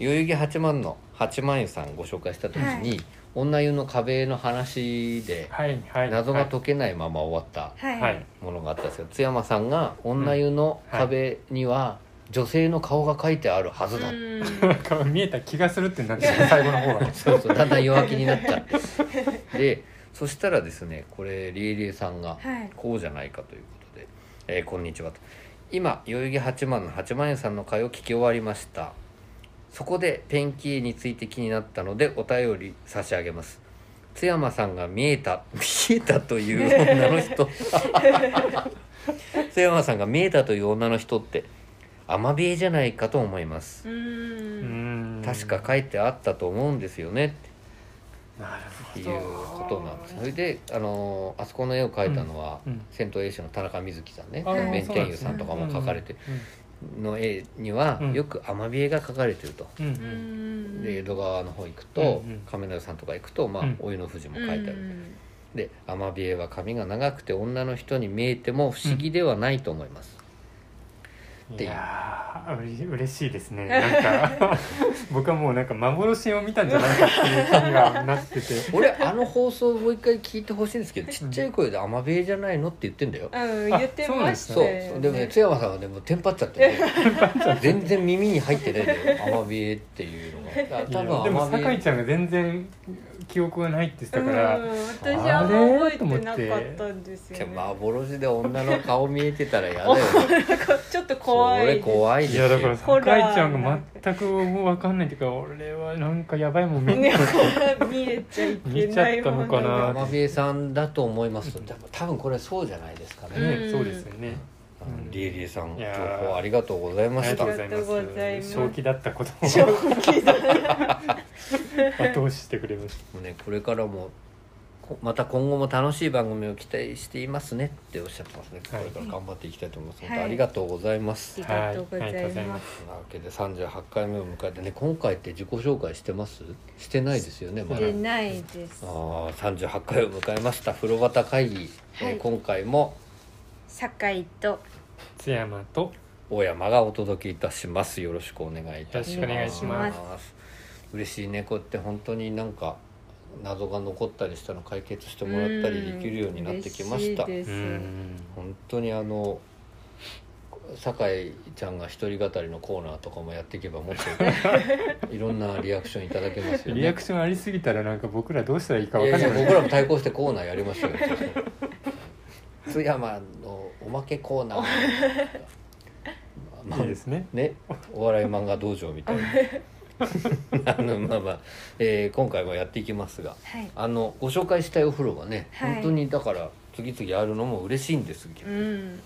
Speaker 2: 代々木八幡の八幡湯さんご紹介した時に、
Speaker 4: はい。
Speaker 2: 女湯の壁の話で
Speaker 5: はいはい。
Speaker 2: 謎が解けないまま終わった
Speaker 4: はい。
Speaker 5: はい。
Speaker 2: ものがあったんですけど津山さんが女湯の壁には女性の顔が書いてあるはずだ、
Speaker 5: 見えた気がするってなってた最後の方は
Speaker 2: そうそうだんだん弱気になっちゃってでそしたらですねこれリエリエさんが
Speaker 4: はい。
Speaker 2: こうじゃないかということで「えーこんにちは」と「今代々木八幡の八幡屋さんの会を聞き終わりました。そこでペンキ絵について気になったのでお便り差し上げます。津山さんが見えた見えたという 女の人。津山さんが見えたという女の人ってアマビエじゃないかと思います。確か書いてあったと思うんですよねっていうことなんですそれであのーあそこの絵を描いたのは、
Speaker 5: うんうん。
Speaker 2: 銭湯絵師の田中瑞希さんね。弁天湯さんとかも描かれての絵には
Speaker 5: うん。
Speaker 2: よくアマビエが描かれてると、
Speaker 5: うん
Speaker 2: で江戸川の方行くと、
Speaker 5: うんうん。
Speaker 2: 亀の湯さんとか行くと、まあ
Speaker 5: うん。
Speaker 2: お湯の富士も書いてある、
Speaker 4: うん。
Speaker 2: でアマビエは髪が長くて女の人に見えても不思議ではないと思います、
Speaker 5: いやーうれ嬉しいですね。なんか僕はもうなんか幻を見たんじゃないかっていう気にはなってて。
Speaker 2: 俺あの放送もう一回聞いてほしいんですけどちっちゃい声で「アマビエじゃないの?」って言ってんだよ、
Speaker 4: うん言ってまし
Speaker 2: そうでもね津山さんはでもテンパっちゃってね 全然耳に入ってないんだよ。アマビエっていうのが。多
Speaker 5: いやでも酒井ちゃんが全然記憶がないって言ってたから、
Speaker 4: うん私はあんま覚えてなかったんですよ、ね、
Speaker 2: 幻で女の顔見えてたら嫌だよね。
Speaker 4: ちょっと怖い
Speaker 2: 怖いですよ。
Speaker 5: いやだから
Speaker 4: ホ
Speaker 5: 酒井ちゃんが全く分かんないっていうか俺はなんかやばいもん見
Speaker 4: 見れちゃいけ
Speaker 5: 見ちゃ
Speaker 4: ない
Speaker 5: ったのかな
Speaker 2: アマビエさんだと思います。多分多分これそうじゃないですかね、
Speaker 5: ね、
Speaker 4: うん
Speaker 5: そうですよね。
Speaker 2: リエリエさん情報ありがとうございました。
Speaker 4: ありがとうございます。
Speaker 5: 正気だったことを。
Speaker 4: 正気だ
Speaker 5: 後押ししてくれまし
Speaker 2: もうねこれからもこまた今後も楽しい番組を期待していますねっておっしゃってますね、
Speaker 5: はい。
Speaker 2: これから頑張っていきたいと思います、
Speaker 4: はい。
Speaker 2: 本当ありがとうございます、
Speaker 4: ありがとうござい
Speaker 5: はい。ありがとうござい
Speaker 4: ま
Speaker 5: ます
Speaker 2: なわけで38回目を迎えてね今回って自己紹介してます？してないですよねまだ。
Speaker 4: でないです。
Speaker 2: あー38回を迎えました。風呂端会議、えー
Speaker 4: はい
Speaker 2: 今回も
Speaker 4: 酒井と
Speaker 5: た津山と
Speaker 2: 大山がお届けいたします。よろしくお願いいたします。
Speaker 5: よろしくお願いし
Speaker 4: ます
Speaker 2: 嬉しいねこうやって本当になんか謎が残ったりしたの解決してもらったりできるようになってきました。本当にあの酒井ちゃんが一人語りのコーナーとかもやっていけばもっと いろんなリアクションいただけますよね。
Speaker 5: リアクションありすぎたらなんか僕らどうしたらいいか分かんない。
Speaker 2: 僕らも対抗してコーナーやりましょうよ。津山のおまけコーナー。まあ
Speaker 5: いいですね。
Speaker 2: ねお笑い漫画道場みたいな あのまあまあ、えー今回もやっていきますが
Speaker 4: はい。
Speaker 2: あのご紹介したいお風呂がね、
Speaker 4: はい。
Speaker 2: 本当にだから次々あるのも嬉しいんですけど、
Speaker 4: うん。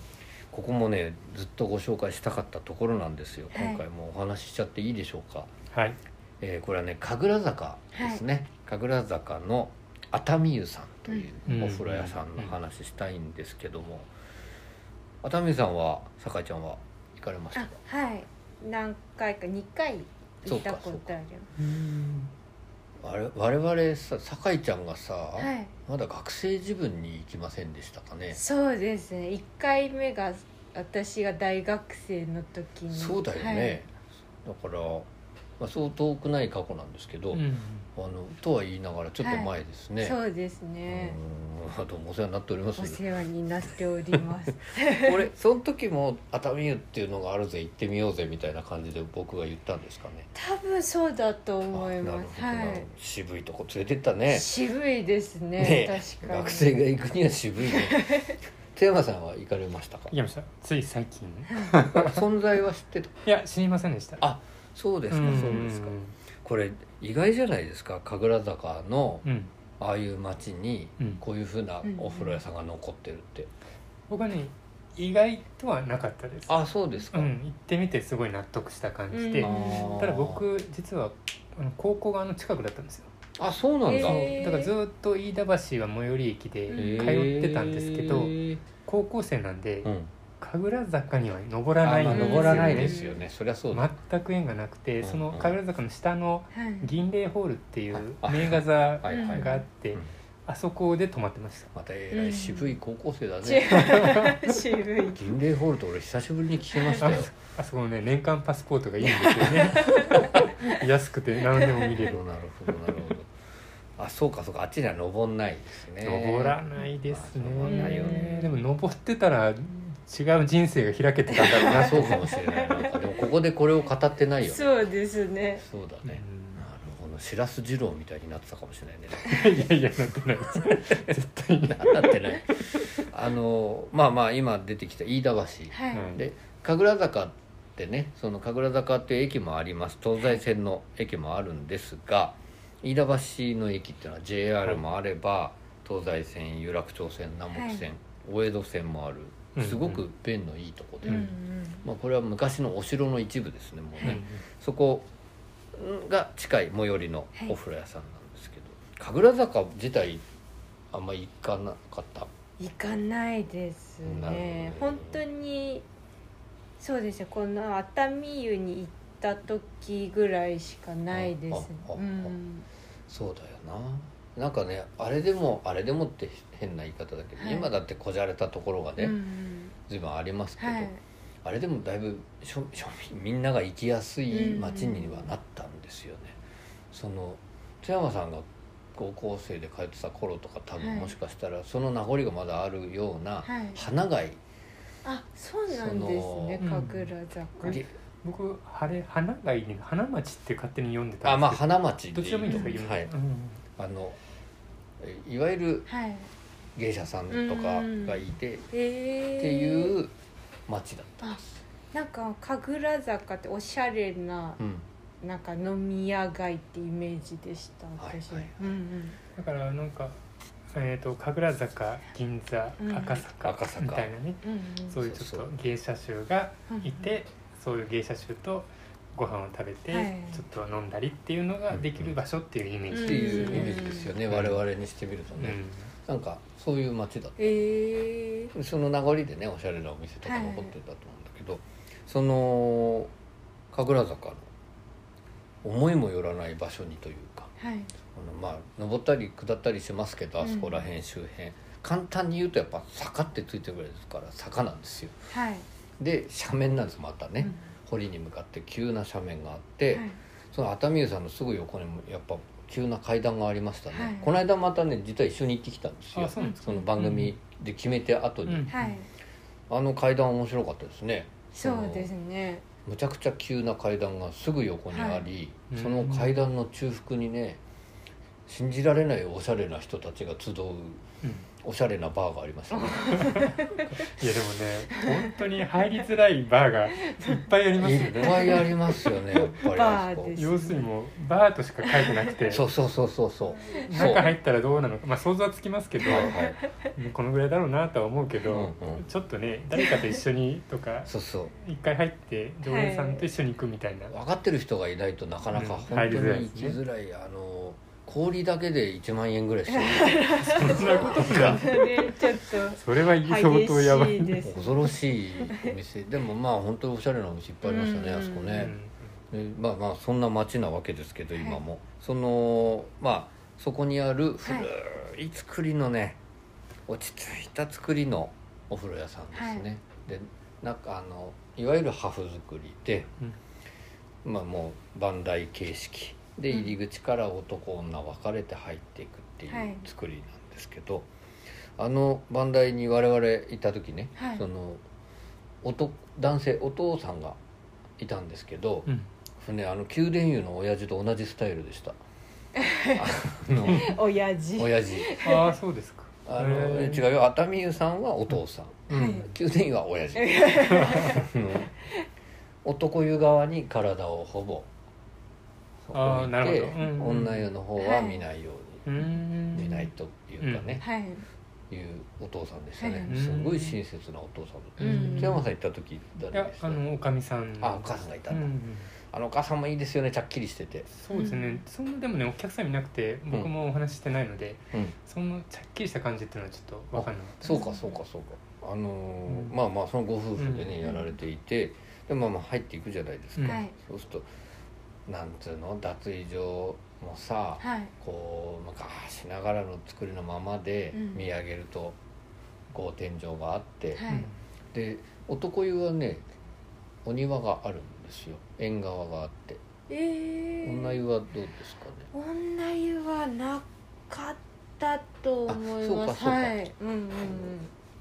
Speaker 2: ここもねずっとご紹介したかったところなんですよ。
Speaker 4: はい。
Speaker 2: 今回もお話ししちゃっていいでしょうか、
Speaker 5: はい。
Speaker 2: えーこれはね神楽坂ですね、神楽坂の熱海湯さんという
Speaker 5: うん。
Speaker 2: お風呂屋さんの話したいんですけども、熱海湯さんは酒井ちゃんは行かれました
Speaker 4: あ
Speaker 2: か
Speaker 4: はい。何回か2回行ったことある
Speaker 2: あれ我々さ酒井ちゃんがさ、
Speaker 4: はい。
Speaker 2: まだ学生自分に行きませんでしたかね？
Speaker 4: そうですね。1回目が私が大学生の時に。
Speaker 2: そうだよね、だからまあ、そう遠くない過去なんですけど、
Speaker 5: うん
Speaker 2: あのとは言いながらちょっと前ですね、
Speaker 4: そうですね。
Speaker 2: うん。どうもお世話になっております。
Speaker 4: お世話になっております。
Speaker 2: 俺その時も熱海湯っていうのがあるぜ行ってみようぜみたいな感じで僕が言ったんですかね。
Speaker 4: 多分そうだと思い
Speaker 2: あなるほ
Speaker 4: ますは
Speaker 2: 渋いとこ連れてったね。
Speaker 4: い渋いですね。
Speaker 2: ね
Speaker 4: 確かに。
Speaker 2: 学生が行くには渋いね。津山さんは行かれましたか？
Speaker 5: 行きました。つい最近。
Speaker 2: 存在は知ってた。
Speaker 5: いや知りませんでした。
Speaker 2: あそうですか
Speaker 5: ん。
Speaker 2: そうですか。これ意外じゃないですか神楽坂の
Speaker 5: うん。
Speaker 2: ああいう街に
Speaker 5: うん。
Speaker 2: こういうふうなお風呂屋さんが残ってるって、
Speaker 5: 僕はね意外とはなかったです。
Speaker 2: あそうですか、
Speaker 5: うん、行ってみてすごい納得した感じで、
Speaker 4: うん。
Speaker 5: ただ僕実はあの高校があの近くだったんですよ。
Speaker 2: あそうなんだ、
Speaker 5: だからずっと飯田橋は最寄り駅で
Speaker 4: うん
Speaker 5: 通ってたんですけど、高校生なんで
Speaker 2: うん、
Speaker 5: 神楽坂には登らないんですよね。
Speaker 2: 登らないですよね。そりゃそうだ、
Speaker 5: 全く縁がなくて、
Speaker 2: うん
Speaker 5: その神楽坂の下の
Speaker 4: はい。
Speaker 5: 銀霊ホールっていう
Speaker 2: あ
Speaker 5: 名画座があって、
Speaker 2: うん。
Speaker 5: あそこで泊まってました。
Speaker 2: またえらい渋い高校生だ
Speaker 4: ち
Speaker 2: ね、
Speaker 4: 渋い。
Speaker 2: 銀霊ホールと俺久しぶりに聞きました
Speaker 5: あ
Speaker 2: よ
Speaker 5: あそこのね年間パスポートがいいんですよね。安くて何でも見れる。
Speaker 2: なるほどなるほど。あそうかそうか。あっちには登んないですね。
Speaker 5: 登らないですね。
Speaker 2: ね。
Speaker 5: でも登ってたら違う人生が開けてたんだろうな。
Speaker 2: そうかもしれないな。んかでもここでこれを語ってないよね。
Speaker 4: そうですね。
Speaker 2: そうだね、なるほど。白洲二郎みたいになってたかもしれないね。
Speaker 5: いやいやなってないです絶対に。
Speaker 2: なんだってね。あのまあまあ今出てきた飯田橋、
Speaker 4: はい、
Speaker 5: うん。
Speaker 2: で神楽坂ってねその神楽坂っていう駅もあります。東西線の駅もあるんですが飯田橋の駅っていうのは JR もあれば、東西線有楽町線南北線、大江戸線もあるすごく便のいいとこで、
Speaker 4: うんうん。
Speaker 2: まあ、これは昔のお城の一部ですねもうね、
Speaker 5: うん
Speaker 2: そこが近い最寄りのお風呂屋さんなんですけど、神楽坂自体あんま行かなかった？
Speaker 4: 行かないですね。
Speaker 2: ね。
Speaker 4: 本当にそうですねこの熱海湯に行った時ぐらいしかないです。
Speaker 2: あああ。
Speaker 4: うん。
Speaker 2: そうだよななんかねあれでもあれでもって変な言い方だけど、
Speaker 4: はい。
Speaker 2: 今だってこじゃれたところがね、
Speaker 4: うん
Speaker 2: 随分ありますけど、
Speaker 4: はい。
Speaker 2: あれでもだいぶ庶庶民みんなが行きやすい街にはなったんですよね、その津山さんが高校生で通ってた頃とか多分
Speaker 4: はい。
Speaker 2: もしかしたらその名残がまだあるような
Speaker 4: はい。
Speaker 2: 花街。
Speaker 4: あそうなんですね神楽坂。
Speaker 2: で
Speaker 5: 僕晴れ花街に花町って勝手に読んでた
Speaker 2: あまあ
Speaker 5: んですけど
Speaker 2: 花町
Speaker 5: どっちでもいいんですか
Speaker 2: はい。
Speaker 5: うん
Speaker 2: あのえいわゆる
Speaker 4: はい。
Speaker 2: 芸者さんとかがいてっ
Speaker 4: えー、
Speaker 2: ていう町だった、
Speaker 4: あなんか神楽坂っておしゃれな
Speaker 2: うん、
Speaker 4: なんか飲み屋街ってイメージでした私、
Speaker 2: はいはい。
Speaker 4: うんうん。
Speaker 5: だからなんかえー、と神楽坂銀座
Speaker 4: うん。
Speaker 5: 赤坂
Speaker 2: 赤坂。
Speaker 5: みたいなね、
Speaker 4: うんうん。
Speaker 5: そういうちょっと芸者衆がいて、そういう芸者衆とご飯を食べて、
Speaker 4: はい。
Speaker 5: ちょっと飲んだりっていうのができる場所っていうイメージ。
Speaker 2: っていう
Speaker 5: です
Speaker 2: イメージですよね、
Speaker 5: うん。
Speaker 2: 我々にしてみるとね、
Speaker 5: うん。
Speaker 2: なんかそういう町だっ
Speaker 4: えー、
Speaker 2: たその名残でねおしゃれなお店とか残ってたと思うんだけど、その神楽坂の思いもよらない場所にというか
Speaker 4: はい。
Speaker 2: あのまあ登ったり下ったりしますけどあそこら辺周辺、簡単に言うとやっぱ坂ってついてるぐらいですから坂なんですよ。
Speaker 4: はい。
Speaker 2: で斜面なんですまたね、
Speaker 4: うん
Speaker 2: 堀に向かって急な斜面があって、
Speaker 4: はい。
Speaker 2: その熱海湯さんのすぐ横にもやっぱ急な階段がありましたね、
Speaker 4: はい。
Speaker 2: この間またね実は一緒に行ってきたんですよ。
Speaker 5: あそ
Speaker 2: の番組で決めて後に、
Speaker 5: うん。
Speaker 4: はい。
Speaker 2: あの階段面白かったですね。
Speaker 4: そうですね。
Speaker 2: むちゃくちゃ急な階段がすぐ横にあり、
Speaker 5: はい。
Speaker 2: その階段の中腹にね信じられないおしゃれな人たちが集う
Speaker 5: うん
Speaker 2: おしゃれなバーがありましたね。
Speaker 5: いやでもね本当に入りづらいバーがいっぱいありますよ
Speaker 2: いっ
Speaker 5: ね
Speaker 2: ぱいありますよねやっぱりあそこ。
Speaker 4: バーです
Speaker 5: 要するにもうバーとしか書いてなくて。
Speaker 2: そうそうそうそうそう。そう
Speaker 5: 中入ったらどうなのか。まあ想像はつきますけど、
Speaker 2: はいはい。
Speaker 5: このぐらいだろうなとは思うけど、
Speaker 2: うんうん。
Speaker 5: ちょっとね誰かと一緒にとか
Speaker 2: そうそう。
Speaker 5: 一回入って常連さんと一緒に行くみたいな、
Speaker 2: 分かってる人がいないとなかなか
Speaker 5: うん
Speaker 2: 本当
Speaker 5: 入りづらい
Speaker 2: に行きづらいあの氷だけで1万円ぐらいしてる。
Speaker 5: そんなことか。
Speaker 4: それちょっと
Speaker 5: それは相当やばい
Speaker 2: 恐ろしいお店。でもまあ本当におしゃれなお店いっぱいありましたね
Speaker 4: うん。
Speaker 2: あそこね。
Speaker 5: うん。
Speaker 2: でまあまあそんな街なわけですけど今も、そのまあそこにある古い作りのね落ち着いた作りのお風呂屋さんですね、でなんかあのいわゆるハフ作りで、
Speaker 5: うん。
Speaker 2: まあもう番台形式で入り口から男女分かれて入っていくってい
Speaker 4: はい。う
Speaker 2: 作りなんですけど、あの番台に我々いた時ね、
Speaker 4: はい。
Speaker 2: そのおと男性お父さんがいたんですけど、
Speaker 5: うん。
Speaker 2: ね、あの宮殿湯の親父と同じスタイルでした。あの
Speaker 4: 親父。
Speaker 2: 親父。
Speaker 5: ああそうですか。
Speaker 2: あの違うよ。熱海湯さんはお父さん、
Speaker 5: うん。
Speaker 4: はい
Speaker 2: 宮殿湯は親父。男湯側に体をほぼ
Speaker 5: あーなるほど。
Speaker 2: 置いて
Speaker 5: うんうん。
Speaker 2: 女湯の方は見ないように、
Speaker 5: ん。
Speaker 2: 見ないというかね、
Speaker 4: はい。
Speaker 2: いうお父さんでしたね、
Speaker 4: はい。
Speaker 2: すごい親切なお父さん
Speaker 4: うん。
Speaker 2: 津山さん行った時
Speaker 5: い
Speaker 2: 誰でした？
Speaker 5: やあのおかみさん。
Speaker 2: あお母さんがいただ、
Speaker 5: うんんうん。
Speaker 2: あのお母さんもいいですよねちゃっきりしてて。
Speaker 5: そうですね、そんなでもねお客さんいなくて僕もお話ししてないので、
Speaker 2: うん。
Speaker 5: そんなちゃっきりした感じっていうのはちょっと分かんなかった
Speaker 2: そうかそうかそうか。あのー
Speaker 5: うん。
Speaker 2: まあまあそのご夫婦でね、
Speaker 4: うん。
Speaker 2: やられていてでまあまあ入っていくじゃないですか、
Speaker 5: うん。
Speaker 4: はい。
Speaker 2: そうするとなんつうの脱衣所もさ、
Speaker 4: はい。
Speaker 2: こう昔ながらの作りのままで
Speaker 4: うん。
Speaker 2: 見上げるとこう天井があって、
Speaker 4: はい。
Speaker 2: で男湯はねお庭があるんですよ。縁側があって。
Speaker 4: えー、
Speaker 2: 女湯はどうですかね？
Speaker 4: 女湯はなかったと思います。
Speaker 2: あそうかそうか。
Speaker 4: はい。うんうんうん。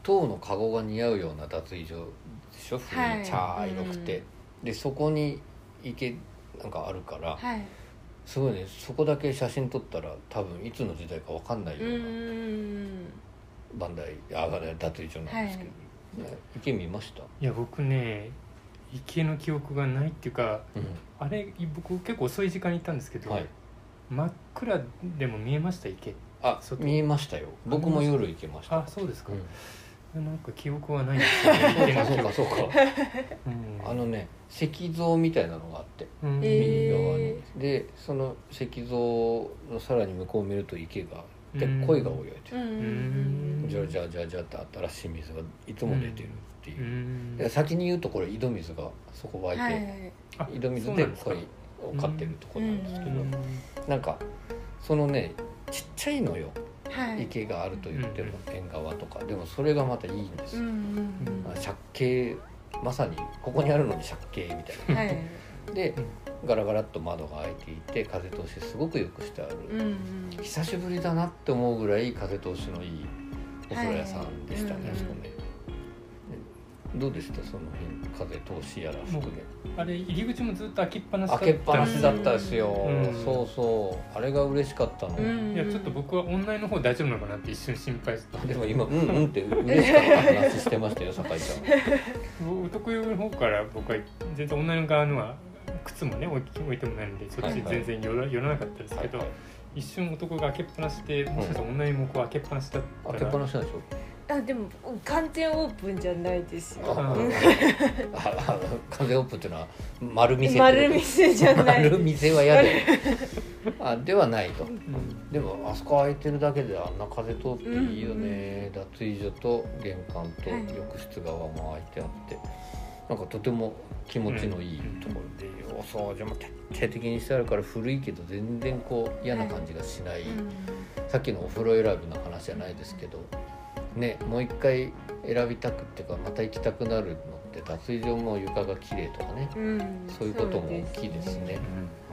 Speaker 2: 塔の籠が似合うような脱衣所でしょ？古
Speaker 4: はい。
Speaker 2: い茶色くて、でそこに池なんかあるから、
Speaker 4: はい。
Speaker 2: すごいねそこだけ写真撮ったら多分いつの時代か分かんないよ
Speaker 4: う
Speaker 2: うなん番台あ脱衣所なんですけど、ね。池見ました、
Speaker 5: いや僕ね池の記憶がないっていうか
Speaker 2: う
Speaker 5: あれ僕結構遅い時間に行ったんですけど、
Speaker 2: はい。
Speaker 5: 真っ暗でも見えました池。
Speaker 2: あ
Speaker 5: 外。
Speaker 2: 見えましたよ。僕も夜行けました。
Speaker 5: あそうですか。
Speaker 2: う、ん
Speaker 5: なんか記憶はない。んですよね池の記憶
Speaker 2: そうかそうか。
Speaker 5: うん。
Speaker 2: あのね石像みたいなのがあって。
Speaker 5: うん。
Speaker 4: え
Speaker 2: 右側に、
Speaker 4: え
Speaker 2: でその石像のさらに向こうを見ると池があって
Speaker 5: うん
Speaker 2: 鯉が泳いでる。
Speaker 4: うん。
Speaker 2: じゃじゃじゃじゃって新しい水がいつも出てるっていう。先に言うとこれ井戸水がそこ湧いて、
Speaker 4: はい
Speaker 5: あ
Speaker 2: 井戸水で鯉を飼ってるとこなんですけど、
Speaker 5: うん。
Speaker 2: なんかそのねちっちゃいのよ。
Speaker 4: はい
Speaker 2: 池があると言っても縁側とか。でもそれがまたいいんですよ、
Speaker 4: うんうん
Speaker 2: あ借景まさにここにあるのに借景みたいな。
Speaker 4: うんはい。
Speaker 2: でガラガラっと窓が開いていて風通しすごくよくしてある、
Speaker 4: うんうん。
Speaker 2: 久しぶりだなって思うぐらい風通しのいいお風呂屋さんでしたね、
Speaker 4: はい。
Speaker 2: あそこね。でどうでした？その辺風通しやら含め
Speaker 5: あれ入り口もずっと開きっぱなしだった
Speaker 2: 開けっぱなしだったですよ、
Speaker 5: うん。
Speaker 2: そうそう。あれが嬉しかったの、
Speaker 4: うん。
Speaker 5: いやちょっと僕はオンラインの方大丈夫なのかなって一瞬心配して
Speaker 2: でも今うん。うんって嬉しかった話してましたよ酒井ち
Speaker 5: 男用の方から僕は全然オンライン側のは靴もね置い置いてもないのでそっち全然寄ら寄らなかったです
Speaker 2: ゃん
Speaker 5: けど、一瞬男が開けっぱなしでもしかしたらオンラインもこう開けっぱなしだったら。
Speaker 2: 開けっぱなしなんでしょ
Speaker 4: あでも完全オープンじゃないですよ。
Speaker 2: あ
Speaker 5: うん
Speaker 2: ああ風オープンっていうのは丸見せってこと
Speaker 4: 丸見せじゃない。
Speaker 2: 丸見せは嫌だよ あではないと。
Speaker 5: うん。
Speaker 2: でもあそこ開いてるだけであんな風通っていいよね、脱衣所と玄関と
Speaker 4: はい。
Speaker 2: 浴室側も開いてあって。なんかとても気持ちのいいところで、お掃除も徹底的にしてあるから古いけど全然こう嫌な感じがしない、さっきのお風呂選びの話じゃないですけどねもう一回選びたくっていうかまた行きたくなるのって脱衣所も床が綺麗とかね。
Speaker 4: うん。
Speaker 2: そういうことも大きいですね。
Speaker 5: うん